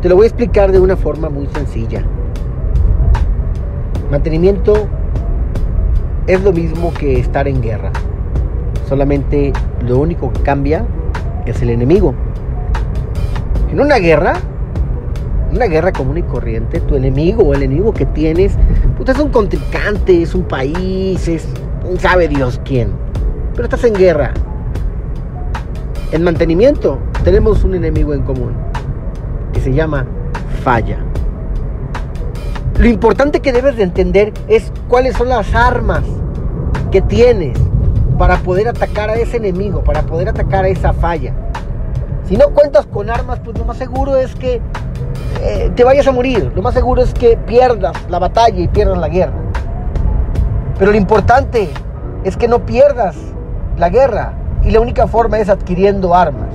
Te lo voy a explicar de una forma muy sencilla. Mantenimiento es lo mismo que estar en guerra. Solamente lo único que cambia es el enemigo. En una guerra, una guerra común y corriente, tu enemigo o el enemigo que tienes, pues es un contrincante, es un país, es sabe Dios quién. Pero estás en guerra. En mantenimiento tenemos un enemigo en común se llama falla. Lo importante que debes de entender es cuáles son las armas que tienes para poder atacar a ese enemigo, para poder atacar a esa falla. Si no cuentas con armas, pues lo más seguro es que eh, te vayas a morir. Lo más seguro es que pierdas la batalla y pierdas la guerra. Pero lo importante es que no pierdas la guerra. Y la única forma es adquiriendo armas.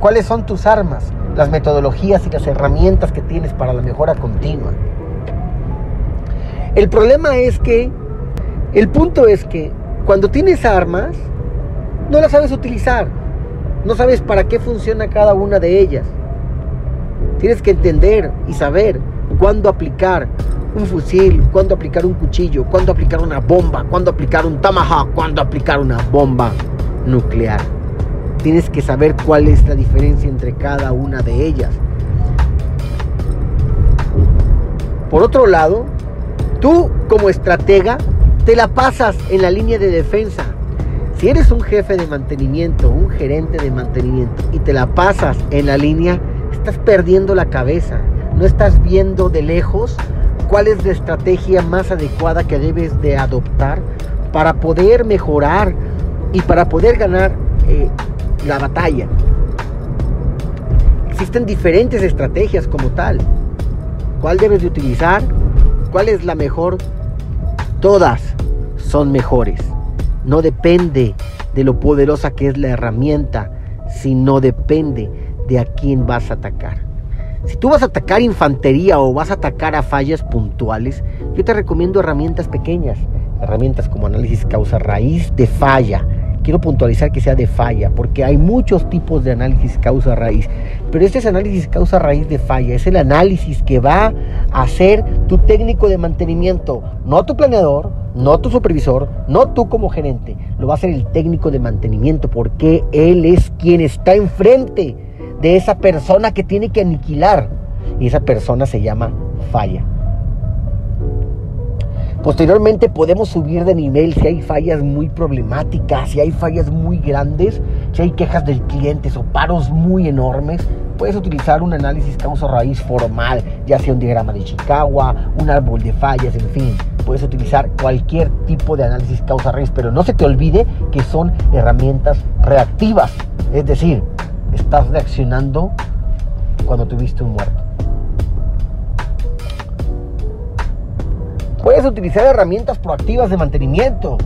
¿Cuáles son tus armas? Las metodologías y las herramientas que tienes para la mejora continua. El problema es que, el punto es que cuando tienes armas, no las sabes utilizar. No sabes para qué funciona cada una de ellas. Tienes que entender y saber cuándo aplicar un fusil, cuándo aplicar un cuchillo, cuándo aplicar una bomba, cuándo aplicar un tomahawk, cuándo aplicar una bomba nuclear. Tienes que saber cuál es la diferencia entre cada una de ellas. Por otro lado, Tú como estratega te la pasas en la línea de defensa. Si eres un jefe de mantenimiento, un gerente de mantenimiento y te la pasas en la línea, estás perdiendo la cabeza. No estás viendo de lejos cuál es la estrategia más adecuada que debes de adoptar para poder mejorar y para poder ganar eh, la batalla. Existen diferentes estrategias como tal. ¿Cuál debes de utilizar? ¿Cuál es la mejor? Todas son mejores. No depende de lo poderosa que es la herramienta, sino depende de a quién vas a atacar. Si tú vas a atacar infantería o vas a atacar a fallas puntuales, yo te recomiendo herramientas pequeñas, herramientas como análisis causa raíz de falla, quiero puntualizar que sea de falla, porque hay muchos tipos de análisis causa-raíz. Pero este es análisis causa-raíz de falla, es el análisis que va a hacer tu técnico de mantenimiento, no tu planeador, no tu supervisor, no tú como gerente, lo va a hacer el técnico de mantenimiento, porque él es quien está enfrente de esa persona que tiene que aniquilar. Y esa persona se llama falla. Posteriormente podemos subir de nivel si hay fallas muy problemáticas, si hay fallas muy grandes, si hay quejas del cliente o paros muy enormes. Puedes utilizar un análisis causa-raíz formal, ya sea un diagrama de Chicago, un árbol de fallas, en fin. Puedes utilizar cualquier tipo de análisis causa-raíz, pero no se te olvide que son herramientas reactivas. Es decir, estás reaccionando cuando tuviste un muerto. Puedes utilizar herramientas proactivas de mantenimiento.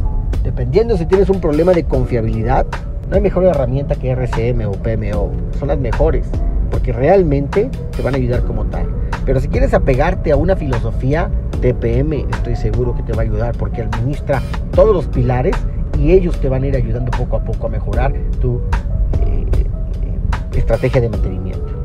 Dependiendo si tienes un problema de confiabilidad, no hay mejor herramienta que RCM o PMO. Son las mejores porque realmente te van a ayudar como tal. Pero si quieres apegarte a una filosofía, TPM estoy seguro que te va a ayudar porque administra todos los pilares y ellos te van a ir ayudando poco a poco a mejorar tu eh, eh, estrategia de mantenimiento.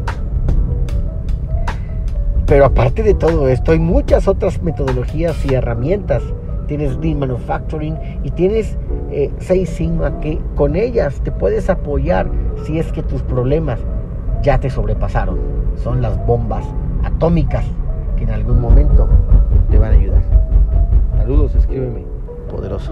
Pero aparte de todo esto, hay muchas otras metodologías y herramientas. Tienes Lean Manufacturing y tienes eh, Seis Sigma que con ellas te puedes apoyar si es que tus problemas ya te sobrepasaron. Son las bombas atómicas que en algún momento te van a ayudar. Saludos, escríbeme. Poderoso.